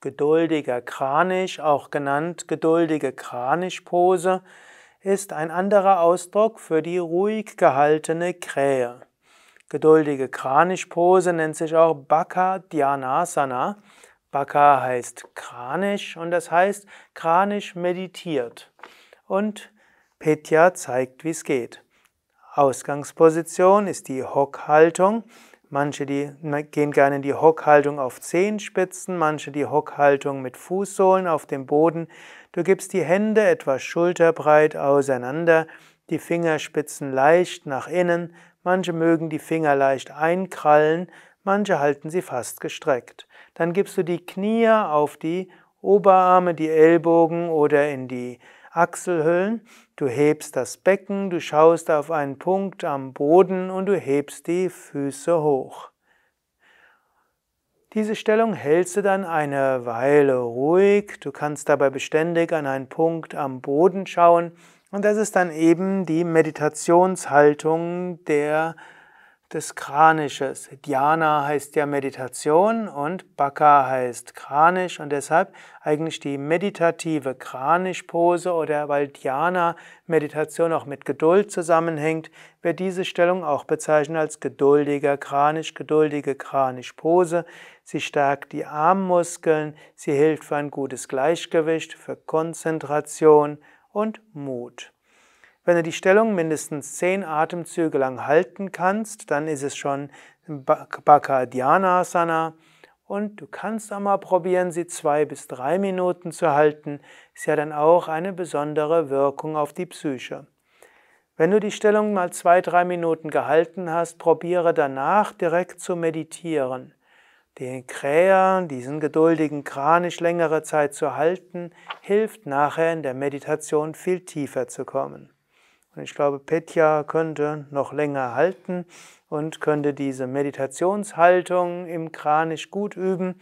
Geduldiger Kranisch, auch genannt geduldige Kranichpose, ist ein anderer Ausdruck für die ruhig gehaltene Krähe. Geduldige Kranichpose nennt sich auch Baka Dhyanasana. Baka heißt Kranich und das heißt Kranich meditiert. Und Petya zeigt, wie es geht. Ausgangsposition ist die Hockhaltung. Manche die gehen gerne in die Hockhaltung auf Zehenspitzen, manche die Hockhaltung mit Fußsohlen auf dem Boden. Du gibst die Hände etwa schulterbreit auseinander, die Fingerspitzen leicht nach innen, manche mögen die Finger leicht einkrallen, manche halten sie fast gestreckt. Dann gibst du die Knie auf die Oberarme, die Ellbogen oder in die Achselhöhlen. Du hebst das Becken, du schaust auf einen Punkt am Boden und du hebst die Füße hoch. Diese Stellung hältst du dann eine Weile ruhig. Du kannst dabei beständig an einen Punkt am Boden schauen. Und das ist dann eben die Meditationshaltung der des Kranisches. Dhyana heißt ja Meditation und Baka heißt Kranisch und deshalb eigentlich die meditative Kranischpose oder weil Dhyana Meditation auch mit Geduld zusammenhängt, wird diese Stellung auch bezeichnet als geduldiger Kranisch, geduldige Kranischpose. Sie stärkt die Armmuskeln, sie hilft für ein gutes Gleichgewicht, für Konzentration und Mut. Wenn du die Stellung mindestens zehn Atemzüge lang halten kannst, dann ist es schon Bhakadhyanasana. Und du kannst auch mal probieren, sie zwei bis drei Minuten zu halten. Ist ja dann auch eine besondere Wirkung auf die Psyche. Wenn du die Stellung mal zwei, drei Minuten gehalten hast, probiere danach direkt zu meditieren. Den Kräher, diesen geduldigen Kranich längere Zeit zu halten, hilft nachher in der Meditation viel tiefer zu kommen. Und ich glaube, Petya könnte noch länger halten und könnte diese Meditationshaltung im Kranich gut üben.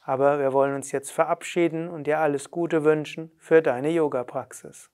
Aber wir wollen uns jetzt verabschieden und dir alles Gute wünschen für deine Yoga-Praxis.